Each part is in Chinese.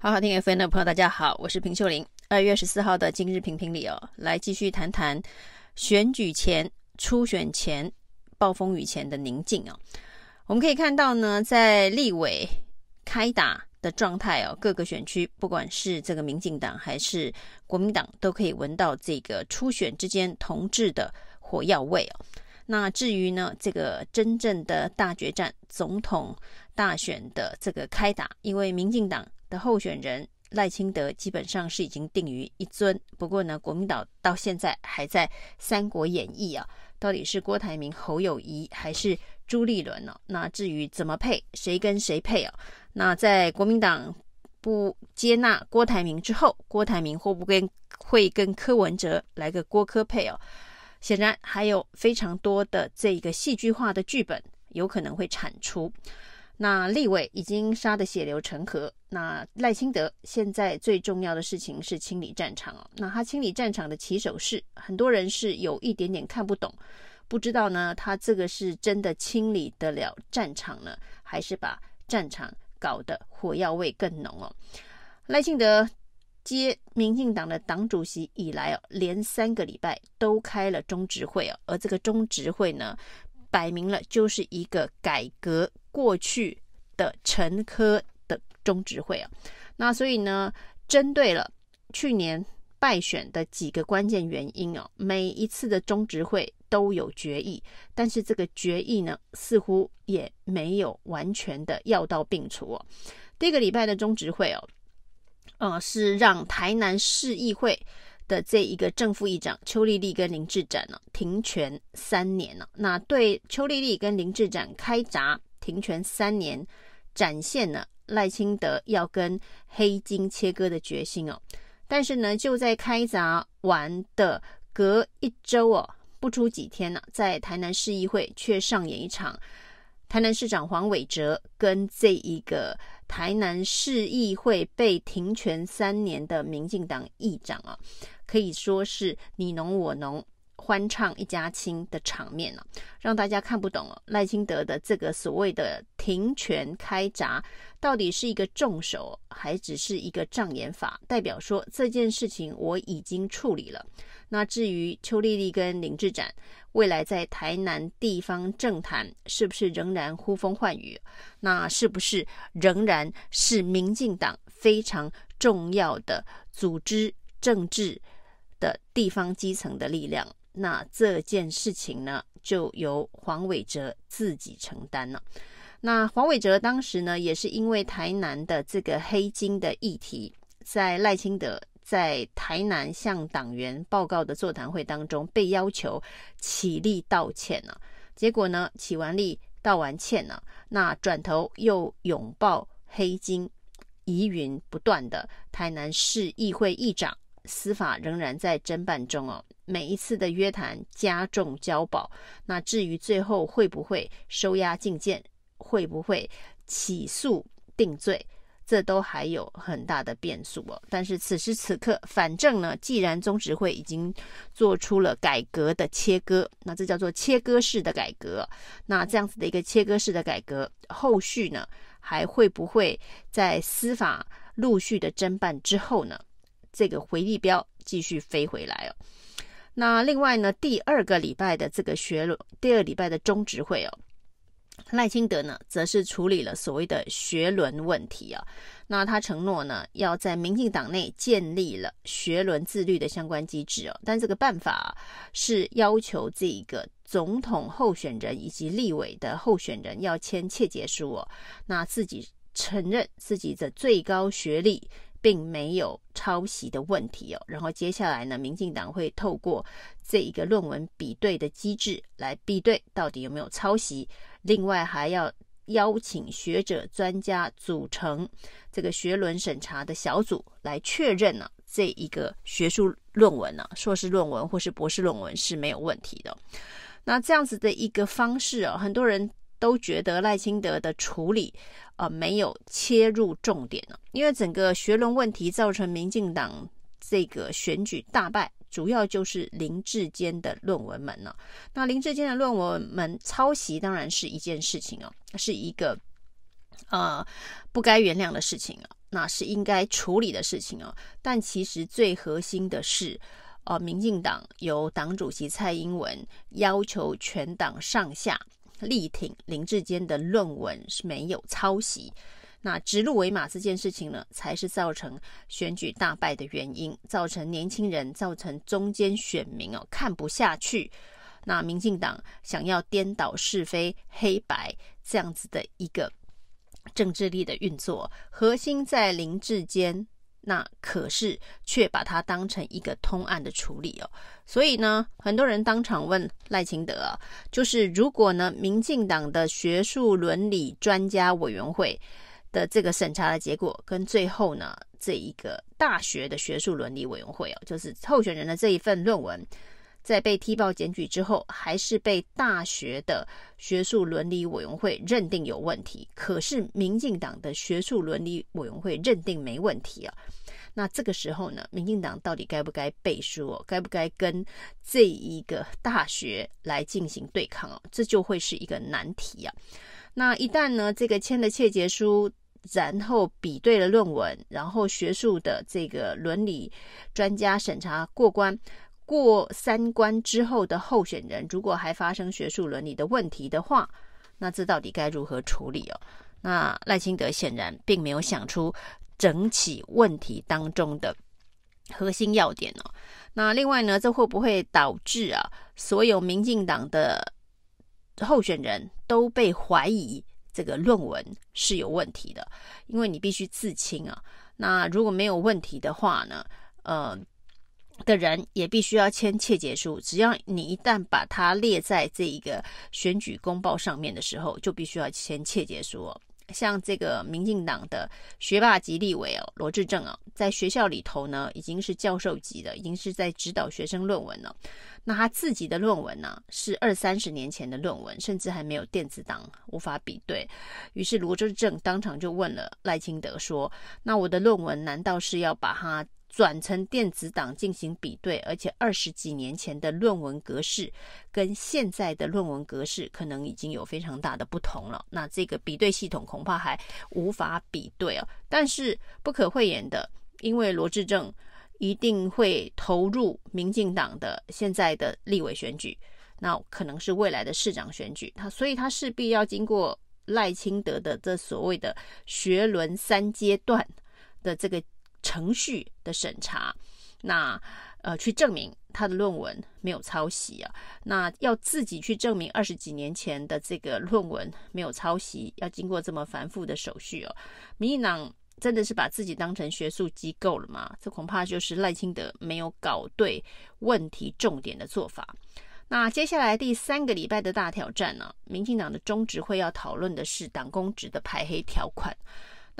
好好听 FM 的朋友，大家好，我是平秀玲。二月十四号的今日评评理哦，来继续谈谈选举前、初选前、暴风雨前的宁静哦。我们可以看到呢，在立委开打的状态哦，各个选区不管是这个民进党还是国民党，都可以闻到这个初选之间同志的火药味哦。那至于呢，这个真正的大决战，总统大选的这个开打，因为民进党。的候选人赖清德基本上是已经定于一尊，不过呢，国民党到现在还在《三国演义》啊，到底是郭台铭、侯友谊还是朱立伦呢？那至于怎么配，谁跟谁配啊？那在国民党不接纳郭台铭之后，郭台铭会不会会跟柯文哲来个郭柯配哦？显然还有非常多的这个戏剧化的剧本有可能会产出。那立委已经杀得血流成河。那赖清德现在最重要的事情是清理战场哦。那他清理战场的起手式，很多人是有一点点看不懂，不知道呢，他这个是真的清理得了战场呢，还是把战场搞得火药味更浓哦？赖清德接民进党的党主席以来哦，连三个礼拜都开了中执会哦，而这个中执会呢，摆明了就是一个改革过去的陈科的中执会啊，那所以呢，针对了去年败选的几个关键原因哦，每一次的中执会都有决议，但是这个决议呢，似乎也没有完全的药到病除哦。第一个礼拜的中执会哦，呃，是让台南市议会的这一个正副议长邱丽丽跟林志展呢停权三年了，那对邱丽丽跟林志展开闸停权三年，展现了赖清德要跟黑金切割的决心哦。但是呢，就在开闸完的隔一周哦，不出几天呢，在台南市议会却上演一场台南市长黄伟哲跟这一个。台南市议会被停权三年的民进党议长啊，可以说是你侬我侬，欢唱一家亲的场面啊，让大家看不懂哦。赖清德的这个所谓的停权开闸，到底是一个重手，还只是一个障眼法？代表说这件事情我已经处理了。那至于邱丽丽跟林志展未来在台南地方政坛是不是仍然呼风唤雨？那是不是仍然是民进党非常重要的组织政治的地方基层的力量？那这件事情呢，就由黄伟哲自己承担了。那黄伟哲当时呢，也是因为台南的这个黑金的议题，在赖清德。在台南向党员报告的座谈会当中，被要求起立道歉了、结果呢，起完立道完歉了、那转头又拥抱黑金，疑云不断的台南市议会议长，司法仍然在侦办中哦。每一次的约谈加重交保，那至于最后会不会收押禁见，会不会起诉定罪？这都还有很大的变数哦，但是此时此刻，反正呢，既然中执会已经做出了改革的切割，那这叫做切割式的改革。那这样子的一个切割式的改革，后续呢，还会不会在司法陆续的侦办之后呢，这个回力标继续飞回来哦？那另外呢，第二个礼拜的这个学伦，第二礼拜的中执会哦。赖清德呢，则是处理了所谓的学伦问题啊。那他承诺呢，要在民进党内建立了学伦自律的相关机制哦。但这个办法是要求这个总统候选人以及立委的候选人要签切结书哦。那自己承认自己的最高学历。并没有抄袭的问题哦，然后接下来呢，民进党会透过这一个论文比对的机制来比对到底有没有抄袭，另外还要邀请学者专家组成这个学轮审查的小组来确认呢，这一个学术论文呢，硕士论文或是博士论文是没有问题的。那这样子的一个方式哦，很多人。都觉得赖清德的处理，呃，没有切入重点了，因为整个学伦问题造成民进党这个选举大败，主要就是林志坚的论文门了。那林志坚的论文门抄袭当然是一件事情哦，是一个呃不该原谅的事情啊。那是应该处理的事情哦。但其实最核心的是，呃，民进党由党主席蔡英文要求全党上下力挺林志坚的论文是没有抄袭。那指鹿为马这件事情呢，才是造成选举大败的原因，造成年轻人、造成中间选民哦看不下去。那民进党想要颠倒是非黑白这样子的一个政治力的运作，核心在林志坚，那可是却把它当成一个通案的处理哦。所以呢，很多人当场问赖清德啊，就是如果呢，民进党的学术伦理专家委员会。的这个审查的结果，跟最后呢，这一个大学的学术伦理委员会哦，就是候选人的这一份论文，在被踢爆检举之后，还是被大学的学术伦理委员会认定有问题。可是民进党的学术伦理委员会认定没问题啊。那这个时候呢，民进党到底该不该背书哦？该不该跟这一个大学来进行对抗哦？这就会是一个难题啊。那一旦呢，这个签了切结书，然后比对了论文，然后学术的这个伦理专家审查过关，过三关之后的候选人，如果还发生学术伦理的问题的话，那这到底该如何处理哦？那赖清德显然并没有想出整起问题当中的核心要点哦。那另外呢，这会不会导致啊，所有民进党的候选人都被怀疑这个论文是有问题的，因为你必须自清啊。那如果没有问题的话呢，呃，的人也必须要签切结书。只要你一旦把它列在这一个选举公报上面的时候，就必须要签切结书哦。像这个民进党的学霸级立委哦，罗志政啊，在学校里头呢，已经是教授级的，已经是在指导学生论文了。那他自己的论文呢，是二三十年前的论文，甚至还没有电子档，无法比对。于是罗志政当场就问了赖清德说：“那我的论文难道是要把它？”转成电子档进行比对，而且二十几年前的论文格式跟现在的论文格式可能已经有非常大的不同了。那这个比对系统恐怕还无法比对哦。但是不可讳言的，因为罗志正一定会投入民进党的现在的立委选举，那可能是未来的市长选举，他所以他势必要经过赖清德的这所谓的学轮三阶段的这个。程序的审查，那呃，去证明他的论文没有抄袭啊，那要自己去证明二十几年前的这个论文没有抄袭，要经过这么繁复的手续哦。民进党真的是把自己当成学术机构了吗？这恐怕就是赖清德没有搞对问题重点的做法。那接下来第三个礼拜的大挑战呢，民进党的中执会要讨论的是党公职的排黑条款。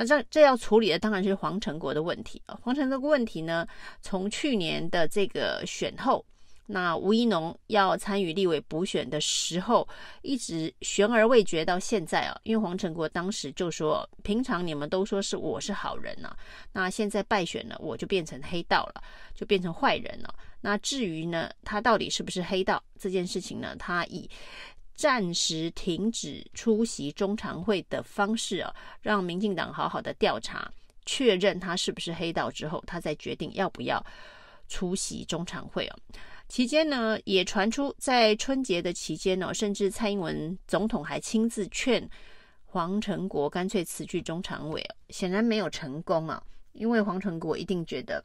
那这这要处理的当然是黄成国的问题啊。黄成国问题呢，从去年的这个选后，那吴怡农要参与立委补选的时候，一直悬而未决到现在啊。因为黄成国当时就说，平常你们都说是我是好人呐，那现在败选了，我就变成黑道了，就变成坏人了。那至于呢，他到底是不是黑道这件事情呢，他以暂时停止出席中常会的方式啊，让民进党好好的调查，确认他是不是黑道之后，他再决定要不要出席中常会哦。期间呢，也传出在春节的期间呢，甚至蔡英文总统还亲自劝黄成国干脆辞去中常委，显然没有成功啊，因为黄成国一定觉得。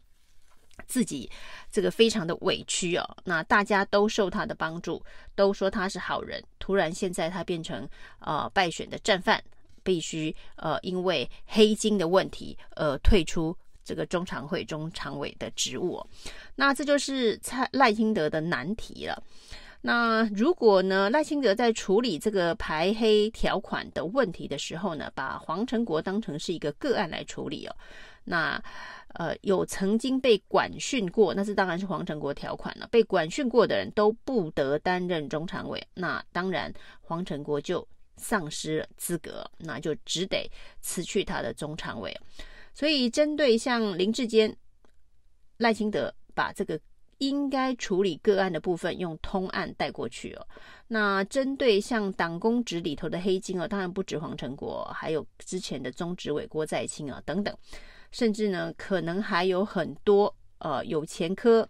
自己这个非常的委屈哦，那大家都受他的帮助，都说他是好人，突然现在他变成呃败选的战犯，必须呃因为黑金的问题而退出这个中常会中常委的职务，那这就是蔡赖清德的难题了。那如果呢，赖清德在处理这个排黑条款的问题的时候呢，把黄成国当成是一个个案来处理哦，那。呃，有曾经被管训过，那是当然是黄成国条款了。被管训过的人都不得担任中常委，那当然黄成国就丧失了资格，那就只得辞去他的中常委。所以，针对像林志坚、赖清德，把这个应该处理个案的部分用通案带过去哦。那针对像党公职里头的黑金哦，当然不止黄成国，还有之前的中执委郭在清啊等等。甚至呢，可能还有很多呃有前科，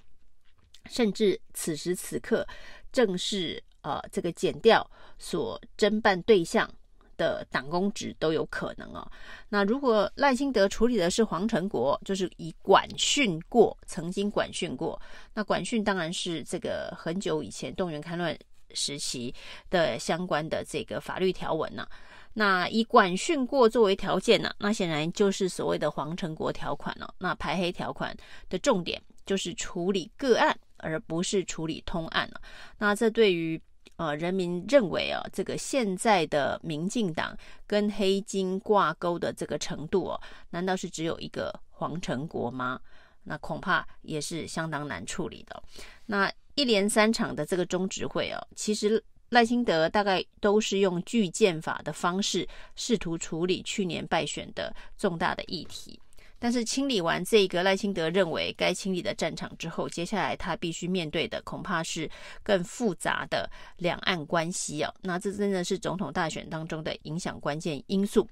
甚至此时此刻正是呃这个减掉所侦办对象的党公职都有可能哦。那如果赖清德处理的是黄成国，就是以管训过，曾经管训过，那管训当然是这个很久以前动员戡乱时期的相关的这个法律条文呢、啊。那以管训过作为条件呢、那显然就是所谓的黄成国条款了、那排黑条款的重点就是处理个案，而不是处理通案了、那这对于呃，人民认为啊，这个现在的民进党跟黑金挂钩的这个程度哦、难道是只有一个黄成国吗？那恐怕也是相当难处理的。那一连三场的这个中执会啊，其实赖清德大概都是用拒建法的方式，试图处理去年败选的重大的议题。但是清理完这个赖清德认为该清理的战场之后，接下来他必须面对的恐怕是更复杂的两岸关系啊。那这真的是总统大选当中的影响关键因素。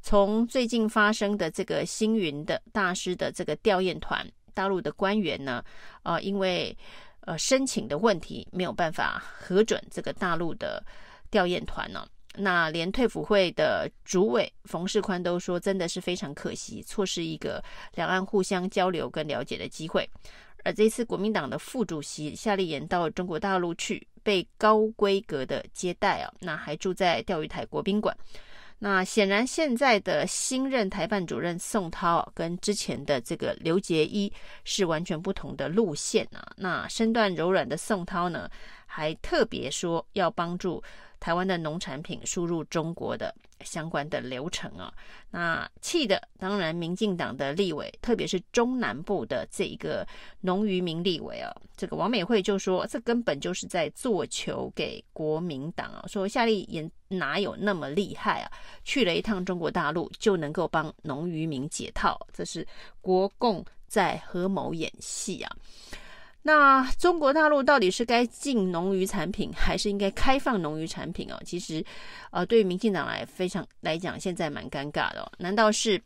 从最近发生的这个星云的大师的这个吊唁团，大陆的官员呢，呃，因为呃申请的问题没有办法核准这个大陆的调研团呢。那连退辅会的主委冯世宽都说，真的是非常可惜，错失一个两岸互相交流跟了解的机会。而这次国民党的副主席夏立言到中国大陆去，被高规格的接待啊，那还住在钓鱼台国宾馆。那显然现在的新任台办主任宋涛跟之前的这个刘结一是完全不同的路线啊。那身段柔软的宋涛呢，还特别说要帮助。台湾的农产品输入中国的相关的流程啊，那气的当然民进党的立委，特别是中南部的这一个农渔民立委啊，这个王美惠就说，这根本就是在做球给国民党啊，说夏立言哪有那么厉害啊，去了一趟中国大陆就能够帮农渔民解套，这是国共在合谋演戏啊。那中国大陆到底是该禁农渔产品，还是应该开放农渔产品哦？其实，呃，对于民进党来非常来讲，现在蛮尴尬的哦。难道是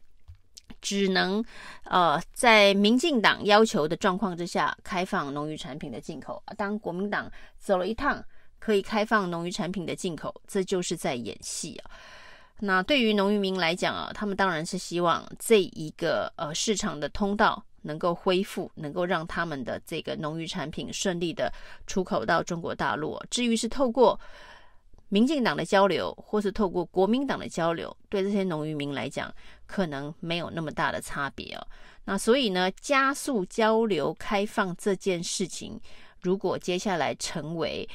只能呃在民进党要求的状况之下开放农渔产品的进口？当国民党走了一趟，可以开放农渔产品的进口，这就是在演戏啊。那对于农渔民来讲啊，他们当然是希望这一个呃市场的通道。能够恢复，能够让他们的这个农渔产品顺利的出口到中国大陆。至于是透过民进党的交流，或是透过国民党的交流，对这些农渔民来讲，可能没有那么大的差别哦。那所以呢，加速交流开放这件事情，如果接下来成为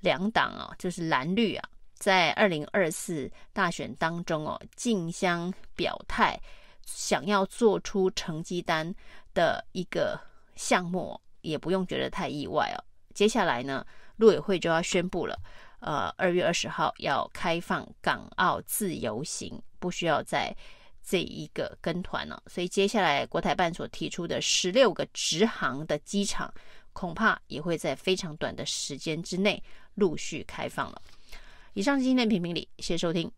两党啊，就是蓝绿啊，在二零二四大选当中哦，竞相表态，想要做出成绩单。的一个项目，也不用觉得太意外哦。接下来呢，陆委会就要宣布了，呃，二月二十号要开放港澳自由行，不需要在这一个跟团了。所以接下来国台办所提出的十六个直航的机场，恐怕也会在非常短的时间之内陆续开放了。以上是今天的评评理，谢谢收听。